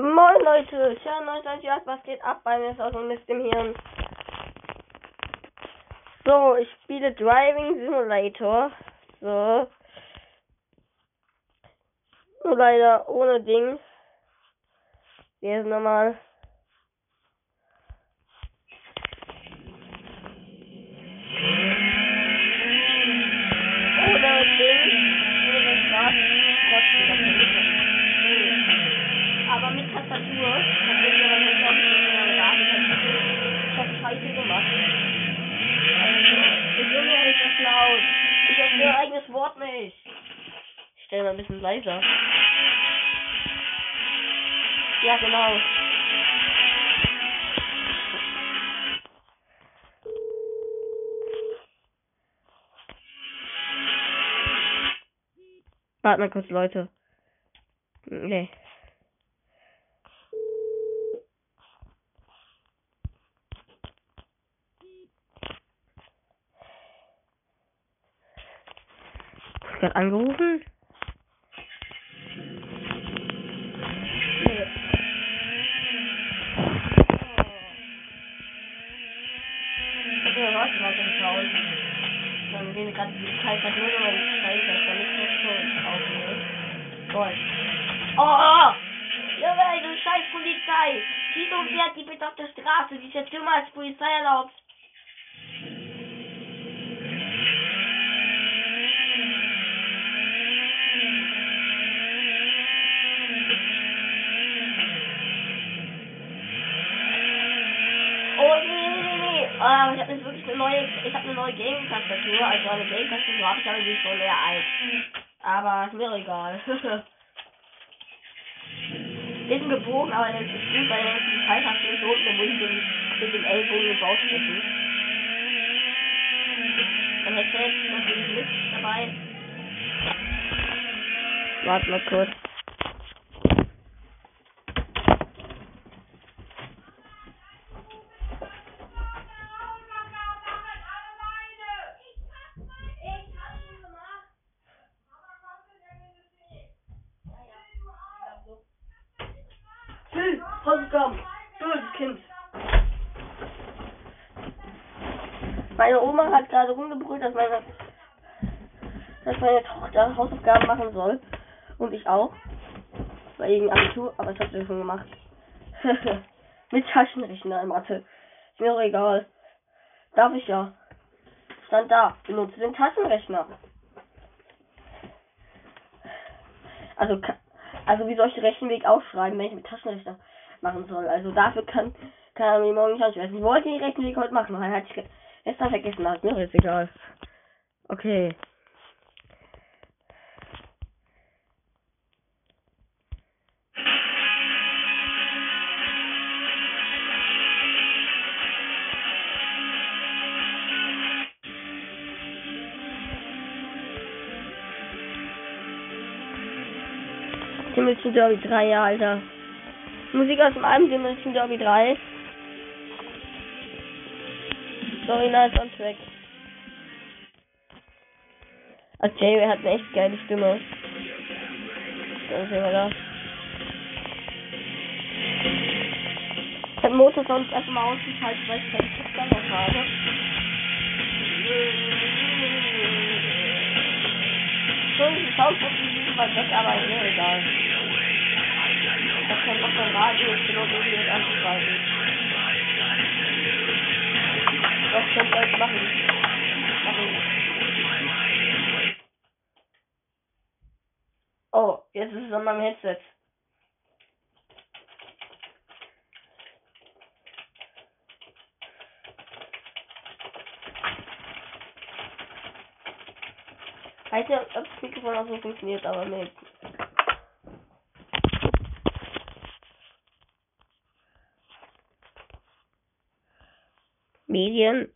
Moin Leute, schön euch das Jahr, was geht ab bei mir ist auch so Mist im Hirn. So, ich spiele Driving Simulator. So. Nur leider ohne Ding. Hier ist nochmal. Mein eigenes Wort nicht. Ich stelle mal ein bisschen leiser. Ja, genau. Warte mal kurz, Leute. Nee. Gerade angerufen? Hab ja was weitergeschaut. Dann wir gerade die Zeit nur noch in Zeit, dass da nicht mehr schon aufnehmen. Gold. Oh! Junge, du scheiß Polizei! Wieso fährt die bitte auf der Straße? Die ist ja dümmer als Polizei erlaubt. Ich habe wirklich eine neue, ich habe eine neue Gaming-Tastatur, also eine Gaming-Tastatur habe ich aber die ist schon sehr alt. Aber ist mir egal. ein gebogen, aber das ist gut, weil dann die Pfeiltaste ist unten, dann muss ich mit dem Ellbogen den Bauch stechen. Dann hätte ich natürlich mit dabei. Warte mal kurz. Phil, Hausaufgaben. Böses Kind. Meine Oma hat gerade rumgebrüllt, dass meine, dass meine Tochter Hausaufgaben machen soll. Und ich auch. Wegen Abitur, aber ich hab's schon gemacht. Mit Taschenrechner in Mathe. Ist mir doch egal. Darf ich ja. Stand da. Benutze den Taschenrechner. Also, also wie soll ich den Rechenweg aufschreiben, wenn ich mit Taschenrechner machen soll? Also dafür kann, kann er mir morgen nicht ansprechen. Ich wollte den Rechenweg heute machen, aber hatte ich ge- gestern vergessen. Das ist mir jetzt egal. Okay. Dimension Derby 3, ja, Alter. Musik aus dem Album Dimension Derby 3. Sorry, nice on track. Also Jay hat eine echt geile Stimme. Dann sehen wir da. Ich hab Motorsound erstmal ausgeschaltet, weil ich keinen Fußball noch habe. So, die Soundprofi liegen weit weg, aber mir egal. Das kann auch beim Radio, ich bin auch irgendwie mit anzuschreiben. Könnt ihr jetzt machen? Oh, jetzt ist es an meinem Headset. Weiß nicht, ob das Mikrofon auch so funktioniert, aber nee. Medien,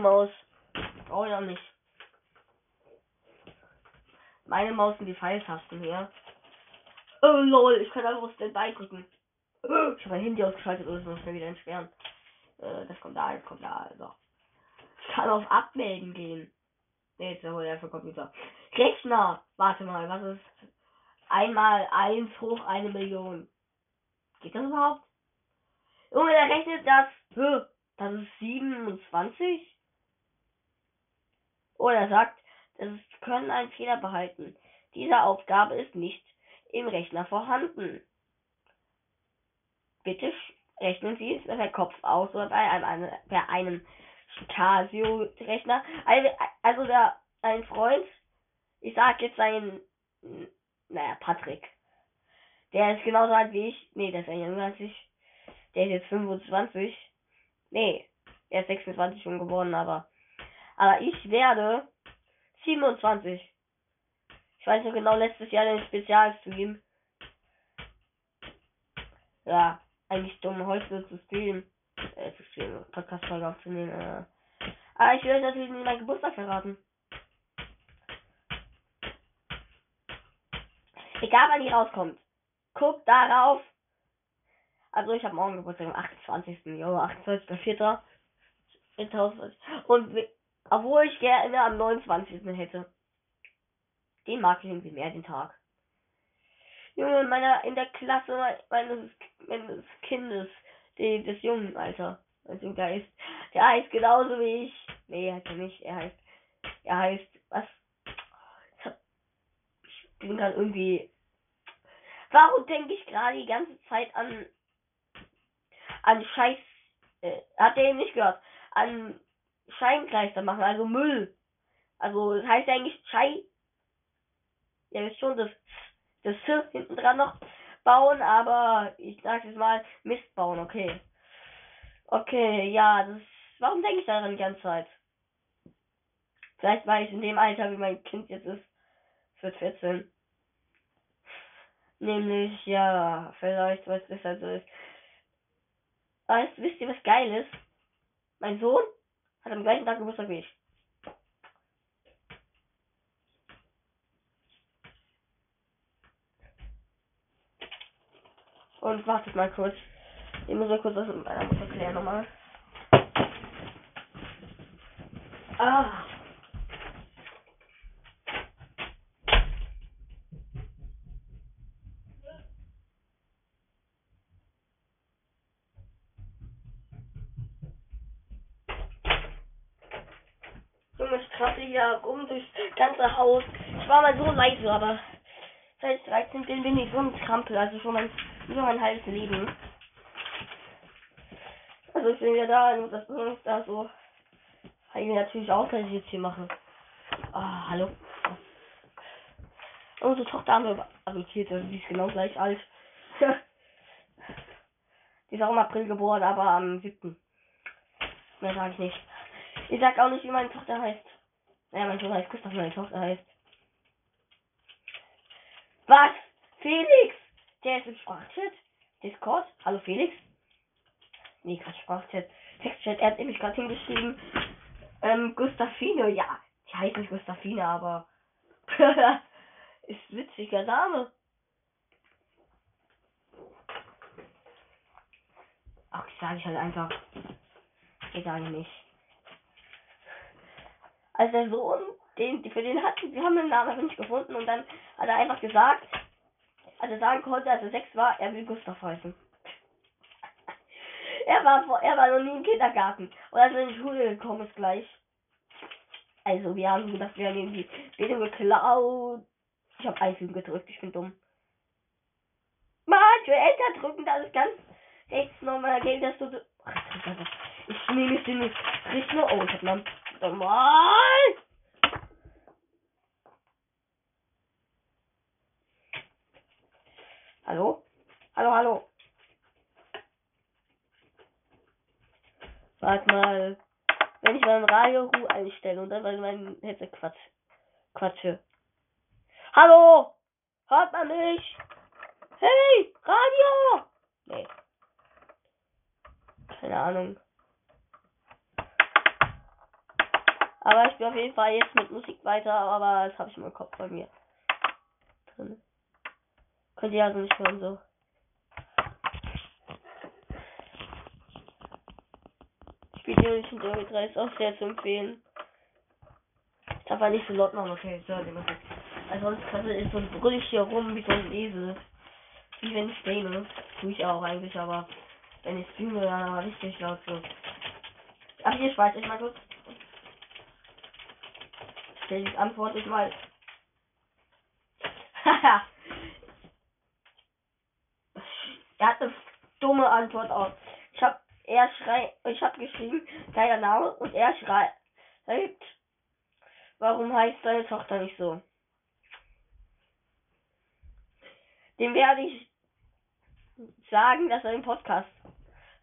Maus. Brauche ich nicht. Meine Maus sind die Pfeiltasten hier. Oh lol, ich kann einfach Standby drücken. Ich habe mein Handy ausgeschaltet es muss schnell wieder entsperren. Äh, das kommt da, das kommt da. Also. Ich kann auf Abmelden gehen. Ne, jetzt wohl der für Computer. Rechner! Warte mal, was ist einmal eins hoch eine Million? Geht das überhaupt? Junge, der rechnet das. Das ist 27? Oder er sagt, es können einen Fehler behalten. Diese Aufgabe ist nicht im Rechner vorhanden. Bitte rechnen Sie es per Kopf aus oder bei einem, bei einem Casio-Rechner. Also, also der, ein Freund, ich sag jetzt seinen, naja, Patrick. Der ist genauso alt wie ich. Nee, der ist ja jünger als ich. Der ist jetzt 25. Nee, er ist 26 schon geworden, aber. Aber ich werde 27. Ich weiß noch genau, letztes Jahr den Spezialstream. Ja, eigentlich dumm, heute zu streamen. Äh, zu streamen, Podcast-Folge aufzunehmen. Äh. Aber ich will natürlich nicht meinen Geburtstag verraten. Egal wann die rauskommt. Guckt darauf. Also ich habe morgen Geburtstag am 28. Jo, 28.04. 2020. Und obwohl ich gerne am 29. hätte. Den mag ich irgendwie mehr, den Tag. Junge, in meiner, in der Klasse meines, meines Kindes, die, des Jungen, Alter. Also der ist, der heißt genauso wie ich. Nee, heißt er nicht. Er heißt, er heißt, was? Ich, bin gerade irgendwie. Warum denke ich gerade die ganze Zeit an, an Scheiß, äh, hat der eben nicht gehört, an Scheinkleister machen, also Müll. Also, das heißt eigentlich Schei, ja, ist schon das, das S hinten dran noch bauen, aber ich sag jetzt mal Mist bauen, okay. Okay, ja, das, warum denke ich daran die ganze Zeit? Vielleicht war ich in dem Alter, wie mein Kind jetzt ist. Es wird 14. Nämlich, ja, vielleicht, was das halt so ist. Weißt, wisst ihr, was geil ist? Mein Sohn hat am gleichen Tag Geburtstag wie ich. Und wartet mal kurz. Ich muss mal kurz was mit meiner Mutter klären nochmal. Ah. Junge, ich trappe hier rum durchs ganze Haus. Ich war mal so leise, aber seit ich 13 bin, bin ich so ein Krampel, also schon mein, so mein halbes Leben. Also ich bin ja da, und das ist da so. Ich mir natürlich auch, dass ich jetzt hier mache. Ah, hallo. Unsere Tochter haben wir adoptiert, also die ist genau gleich alt. die ist auch im April geboren, aber am 7. Mehr sage ich nicht. Ich sag auch nicht, wie meine Tochter heißt. Naja, mein Sohn heißt Gustav, meine Tochter heißt. Was? Felix? Der ist im Sprachchat? Discord? Hallo Felix? Nee, kein Sprachchat. Textchat, er hat nämlich gerade hingeschrieben. Ähm, Gustafine, ja. Die heißt nicht Gustafine, aber. ist witziger Name. Ach, ich sage ich halt einfach. Eigentlich nicht. Also der Sohn, den, für den hatten, wir haben den Namen aber nicht gefunden und dann hat er einfach gesagt, als er sagen konnte, als er sechs war, er will Gustav heißen. er war er war noch nie im Kindergarten und als er in die Schule gekommen ist gleich. Also wir haben gedacht, wir haben die Bildung geklaut. Ich habe Einfügen gedrückt, ich bin dumm. Mann, für Enter drücken, das ist ganz rechts noch von meiner Geld, dass du. Ich nehme es nicht. Nicht nur. Oh, ich hab noch. Normal! Hallo? Hallo, hallo. Warte mal. Wenn ich mein Radio einstelle und dann bei meinem Headset quatsch, quatsche. Hallo? Hört man mich? Hey, Radio! Nee. Keine Ahnung. Aber ich bin auf jeden Fall jetzt mit Musik weiter, aber das habe ich im Kopf bei mir drin. Könnt ihr also nicht hören so. Spiel nicht in Derby 3 ist auch sehr zu empfehlen. Ich darf halt nicht so laut machen, okay, so, den Also sonst Kassel ist so brüll ich hier rum wie so ein Esel. Wie wenn ich dehne. Tue ich auch eigentlich, aber wenn ich streame, dann aber richtig laut so. Ach, hier speichere ich mal kurz. Ich antworte ich mal. Haha. er hat eine dumme Antwort auf. Ich hab, er schreit, ich hab geschrieben, geiler Name, und er schreit, warum heißt seine Tochter nicht so? Dem werde ich sagen, dass er den Podcast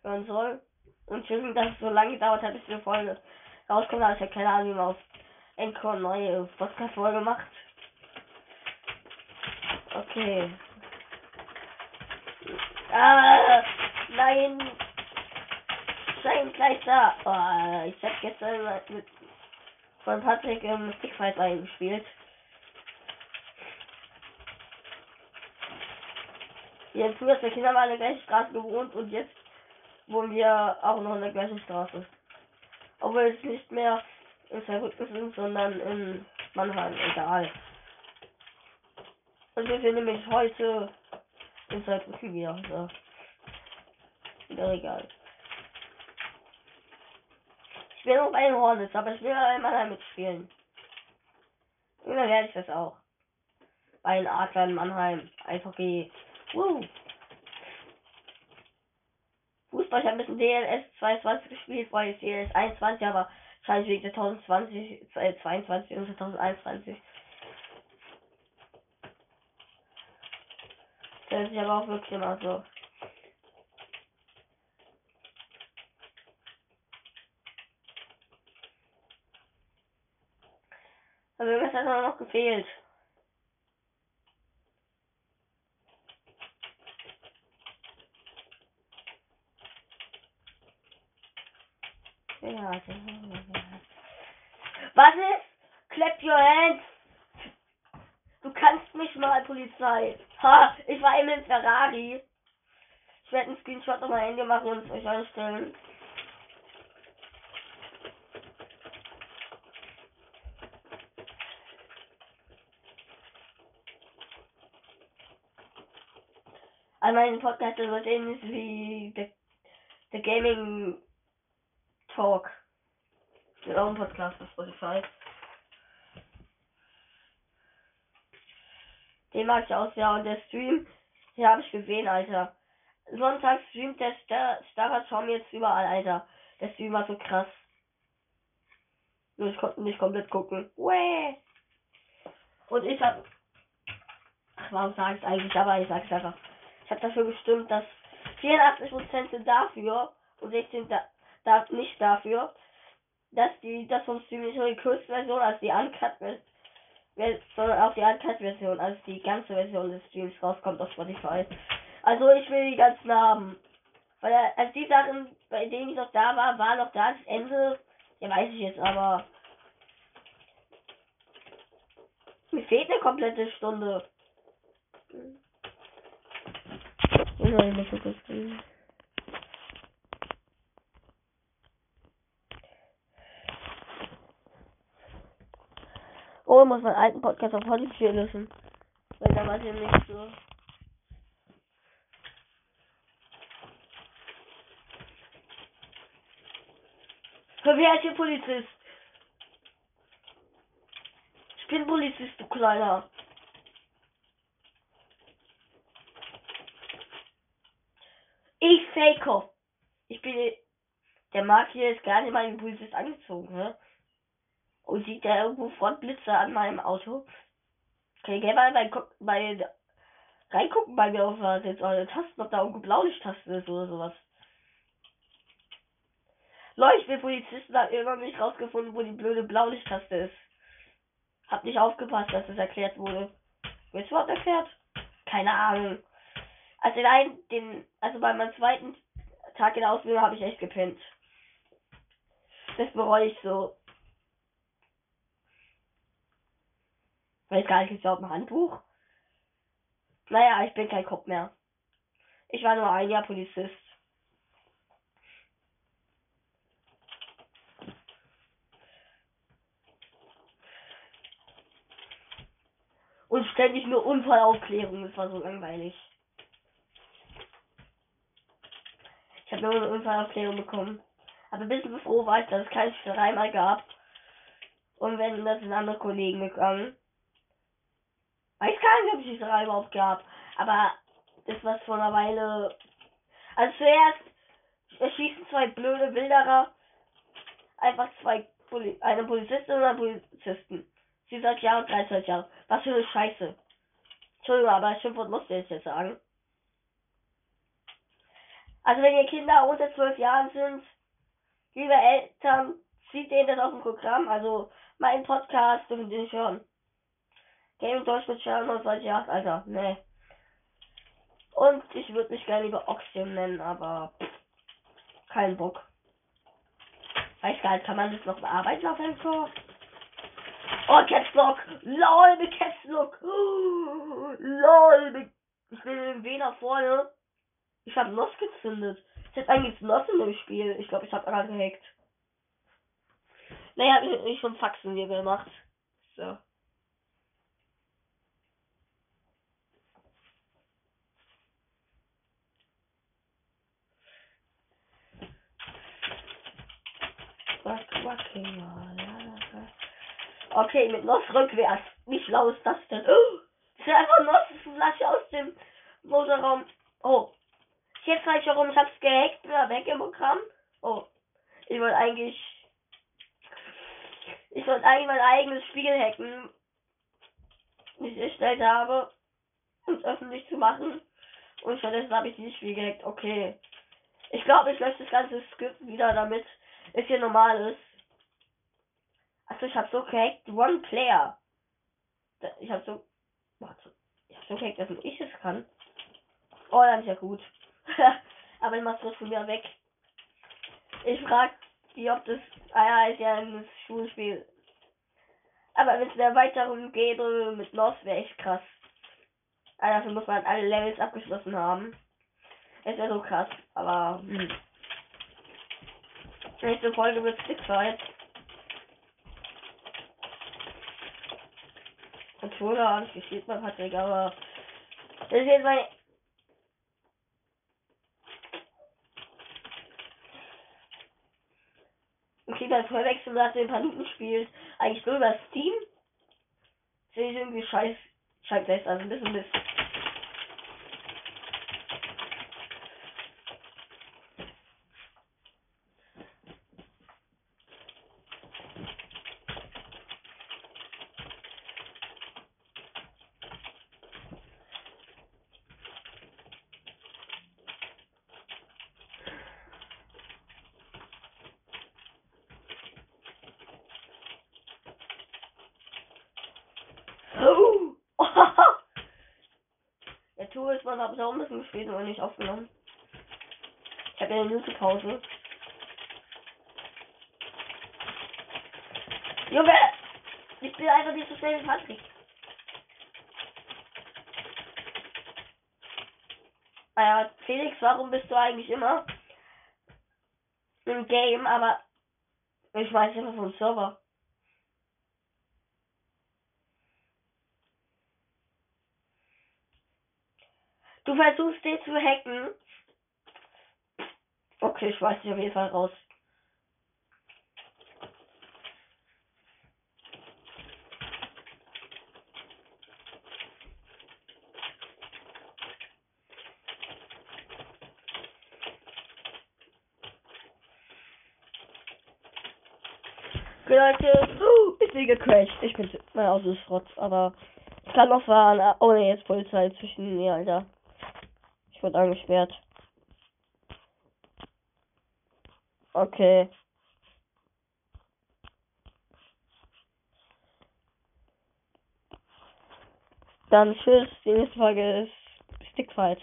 hören soll. Und schön, dass es so lange gedauert hat, bis die Folge rauskommt. Aber ich habe keine Ahnung, wie man auf Encore neue Podcast-Folge macht. Okay. Ah, nein. Sein gleich da. Oh, ich habe gestern mit von Patrick im Stickfight eingespielt. Haben früher der Kinder mal in der gleichen Straße gewohnt und jetzt wohnen wir auch noch in der gleichen Straße. Obwohl es nicht mehr in sind, sondern in Mannheim, egal. Und wir sind nämlich heute in Saarbrücken wieder. So. Wieder egal. Ich will noch bei den Hornets, aber ich will bei Mannheim mitspielen. Und dann werde ich das auch. Bei den Adlern Mannheim. Eishockey. Woo. Fußball, ich habe ein bisschen DLS 22 gespielt, weil ich DLS 21, aber wegen der 2020, äh, 22 und 2021. Das ist aber auch wirklich immer so. Aber irgendwas hat noch gefehlt. Was ist? Clap your hands. Du kannst mich mal, Polizei. Ha, ich war eben im Ferrari. Ich werde einen Screenshot auf mein Handy machen und es euch einstellen. Also mein Podcast wird ähnlich wie der, der Gaming Talk. Ist auch Podcast auf Spotify. Den mag ich aus, ja. Und der Stream, den habe ich gesehen, Alter. Sonntag streamt der Star Starshom jetzt überall, Alter. Der Stream war so krass. Nur ich konnte nicht komplett gucken. Wäh. Und ich hab. Ach, warum sage ich eigentlich? Aber ich sag's einfach. Ich habe dafür gestimmt, dass 84% sind dafür und 16 da da, nicht dafür, dass die das vom Stream nicht nur die Kurzversion als die Uncut sondern auch die Uncut-Version, also die ganze Version des Streams rauskommt auf Spotify. Also ich will die ganzen haben. Weil also die Sachen, bei denen ich noch da war, war noch da das Ende. Ja weiß ich jetzt, aber mir fehlt eine komplette Stunde. Hm. Oh, muss meinen alten Podcast auf Spotify löschen. Weil da war es ja nicht so. Wer ist hier Polizist? Ich bin Polizist, du Kleiner. Ich fake. Ich bin. Der Mark hier ist gar nicht mal wie Polizist angezogen, ne? Und sieht da irgendwo Frontblitze an meinem Auto. Okay, geh mal bei, bei reingucken bei mir auf was jetzt eure Tasten, ob da irgendwo Blaulichttaste ist oder sowas. Leuchtmitpolizisten haben immer noch nicht rausgefunden, wo die blöde Blaulichttaste ist. Hab nicht aufgepasst, dass es erklärt wurde. Wird es überhaupt erklärt? Keine Ahnung. Also nein, den, also bei meinem zweiten Tag in der Ausbildung habe ich echt gepennt. Das bereue ich so. Weiß gar nicht, überhaupt ein Handbuch? Naja, ich bin kein Kopf mehr. Ich war nur ein Jahr Polizist. Und ständig nur Unfallaufklärung, das war so langweilig. Ich habe nur eine Unfallaufklärung bekommen. Aber ein bisschen froh war ich, dass es keine Schreier mal gab. Und wenn das sind andere Kollegen gegangen. Weiß gar nicht, ob es die Schreier überhaupt gab. Aber das war vor einer Weile. Also zuerst erschießen zwei blöde Wilderer einfach zwei Poli eine Polizistin und einen Polizisten. Sie sagt ja und 13 Jahre. Was für eine Scheiße. Entschuldigung, aber das Schimpfwort musste ich jetzt sagen. Also wenn ihr Kinder unter 12 Jahren sind, liebe Eltern, zieht denen das auf dem Programm. Also mein Podcast dürfen die nicht hören. Game Deutsch mit solche Jahre, Alter, ne. Und ich würde mich gerne lieber Oxygen nennen, aber kein Bock. Weiß gar nicht, kann man das noch bearbeiten auf Anchor? Oh, Caps Lock. LOL mit Caps Lock. Oh, LOL mit... Ich bin im W nach vorne. Ich habe Loss gezündet. Ich hätte eigentlich Loss in dem Spiel. Ich glaube, ich habe gerade gehackt. Naja, ich, ich schon Faxen hier gemacht. So. Okay, mit Nuss rückwärts. Wie schlau ist das denn? Oh, das ist einfach Nussflasche aus dem Motorraum. Oh. Jetzt weiß ich warum. Ich hab's gehackt. Wieder weg im Programm. Oh. Ich wollte eigentlich. Ich wollte eigentlich mein eigenes Spiel hacken. Das ich erstellt habe. Um es öffentlich zu machen. Und stattdessen habe ich dieses Spiel gehackt. Okay. Ich glaube, ich lösche das ganze Skript wieder, damit es hier normal ist. Achso, ich habe so gehackt, One Player. Ich habe so. Warte. Ich habe so gehackt, dass ich es kann. Oh, dann ist ja gut. Aber ich mach's trotzdem wieder weg. Ich frag die, ob das. Ah ja, ist ja ein Schulspiel. Aber wenn es in der Erweiterung geht mit Lost, wäre echt krass. Also dafür muss man alle Levels abgeschlossen haben. Es wäre so krass, aber. Hm. Nächste Folge wird Stickfight. Controller habe ich gespielt bei Patrick, aber das ist jetzt mein Okay, das Verwechseln nach den Minuten spielt eigentlich nur über Steam. Sehe ich irgendwie scheiß, scheiß, also ein bisschen Mist. man habe auch ein bisschen gespielt und nicht aufgenommen. Ich habe eine Minute-Pause. Junge! Ich bin einfach nicht so schnell wie Patrick. Naja, Felix, warum bist du eigentlich immer im Game, aber ich weiß einfach vom Server. versuchst den zu hacken. Okay, ich weiß nicht auf jeden Fall raus. Leute, oh, ich bin gecrashed. Ich bin, mein Auto ist rotz, aber es kann noch fahren. Ah, oh ne, jetzt Polizei zwischen mir, Alter wird angesperrt. Okay. Dann tschüss. Die nächste Folge ist Stickfight.